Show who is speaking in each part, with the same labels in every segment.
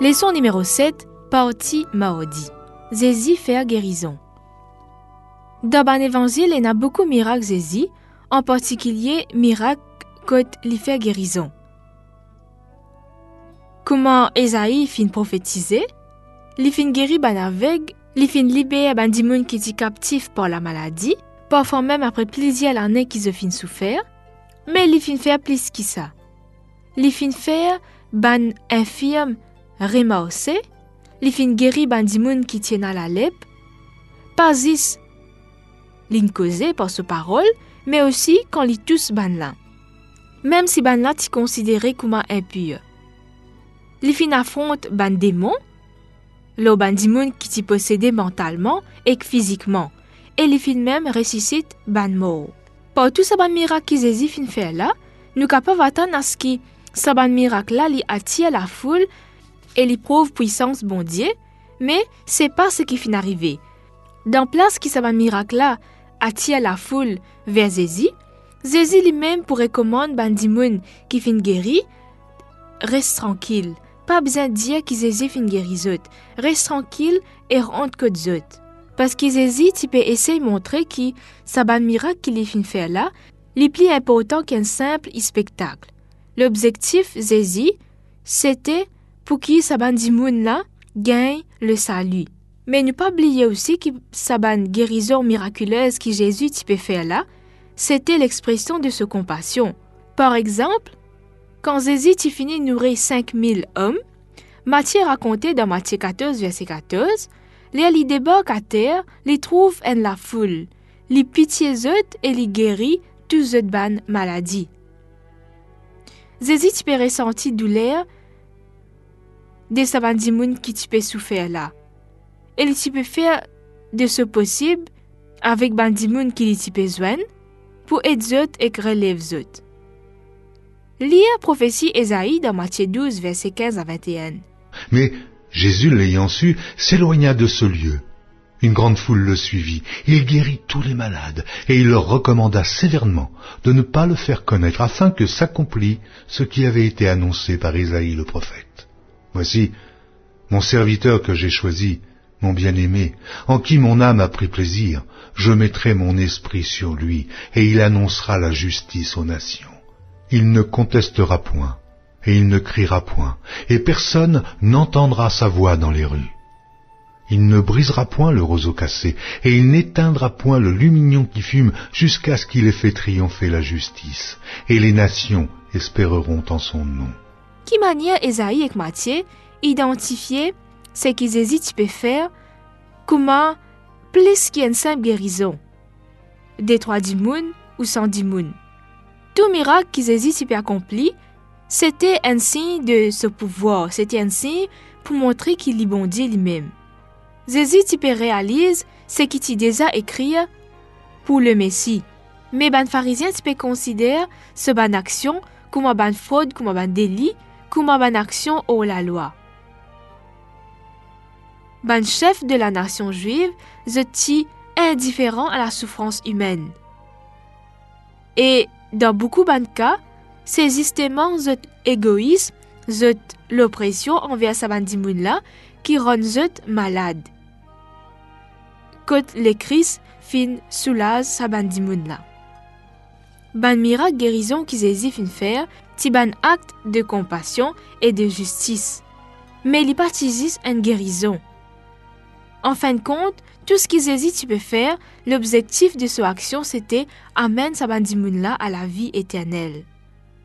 Speaker 1: Leçon numéro 7, partie maudit. Zézi faire guérison. Dans l'évangile, il y a beaucoup de miracles Zézi, en particulier miracle quand il fait guérison. Comment Esaïe fin prophétiser, il fin guéri il fin libérer ban dimoun qui étaient captif par la maladie, parfois même après plusieurs années qu'ils ont fin souffert, mais il fin faire plus que ça. Il fin faire ban infirme remaosé, il fin guéri qui tient à la lèpre, pas is l'incausé par sa parole, mais aussi quand il tous ban là. Même si ban là t'y considéré comme impur. Il fin affronte ban démon, le ban dimoun qui t'y possédait mentalement et physiquement, et il fin même ressuscite ban mort. Par tout ce miracle qu'ils fin fait là, nous capables attendre à ce que ce miracle là attire la foule et li prouve puissance bon Dieu, mais c'est pas ce qui fin arrivé. Dans place qui ce miracle là attire la foule vers Zézi, Zézi lui-même pourrait commander ban dimoun qui fin guéri, reste tranquille. Pas besoin de dire que Zézi fin guéri zot. Reste tranquille et rentre que zot. Parce que Zézi, tu peux essayer de montrer que ça ban miracle qu'il est fin faire là, les plus important qu'un simple spectacle. L'objectif Zézi, c'était pour que ça ban dimoun là gagne le salut. Mais ne pas oublier aussi que sa ban guérison miraculeuse que Jésus tu peux faire là, c'était l'expression de sa compassion. Par exemple, quand finit de nourrir 5000 hommes, Matthieu racontait dans Matthieu 14, verset 14, les li débarque à terre, les trouve en la foule, les pitié et les guérit tous eux ban maladie. Tu peux ressentir douleur de sa ban dimoun qui tu peux souffrir là. Et tu peux faire de ce possible avec ban dimoun qui tu besoin pour aider et relève. Lire prophétie Ésaïe dans Matthieu 12, verset 15 à 21.
Speaker 2: Mais Jésus, l'ayant su, s'éloigna de ce lieu. Une grande foule le suivit. Il guérit tous les malades, et il leur recommanda sévèrement de ne pas le faire connaître, afin que s'accomplît ce qui avait été annoncé par Ésaïe le prophète. Voici mon serviteur que j'ai choisi, mon bien-aimé, en qui mon âme a pris plaisir. Je mettrai mon esprit sur lui, et il annoncera la justice aux nations. Il ne contestera point, et il ne criera point, et personne n'entendra sa voix dans les rues. Il ne brisera point le roseau cassé, et il n'éteindra point le lumignon qui fume, jusqu'à ce qu'il ait fait triompher la justice, et les nations espéreront en son nom.
Speaker 1: Qui manière Esaïe et Matthieu identifier ce qu'ils hésitent peut faire comment plus qu'une simple guérison, des trois ou sans. Tout miracle qu'ils hésitent peut accomplir, c'était un signe de ce pouvoir, c'était un signe pour montrer qu'il y bon Dieu lui-même. Jésus tu réalise ce qu'il t'y déjà écrit pour le Messie. Mais ban pharisien tu peux considérer ce ban action comme un ban fraude, comme un délit, comme un ban action hors la loi. Ban chef de la nation juive, zoti indifférent à la souffrance humaine. Et dans beaucoup de cas, c'est justement zot égoïsme, zot l'oppression envers sa bandimoun là qui rend zot malade. Quand le Christ fin soulage sa bandimoun là. Ban miracle guérison qu'ils hésitent fin faire, ti ban acte de compassion et de justice. Mais ils participent une guérison. En fin de compte, tout ce qu'ils hésitent tu peux faire, l'objectif de cette action c'était amène sa bandimoun là à la vie éternelle.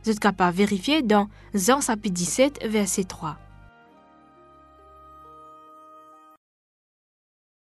Speaker 1: Vous êtes capable de vérifier dans Jean chapitre 17, verset 3.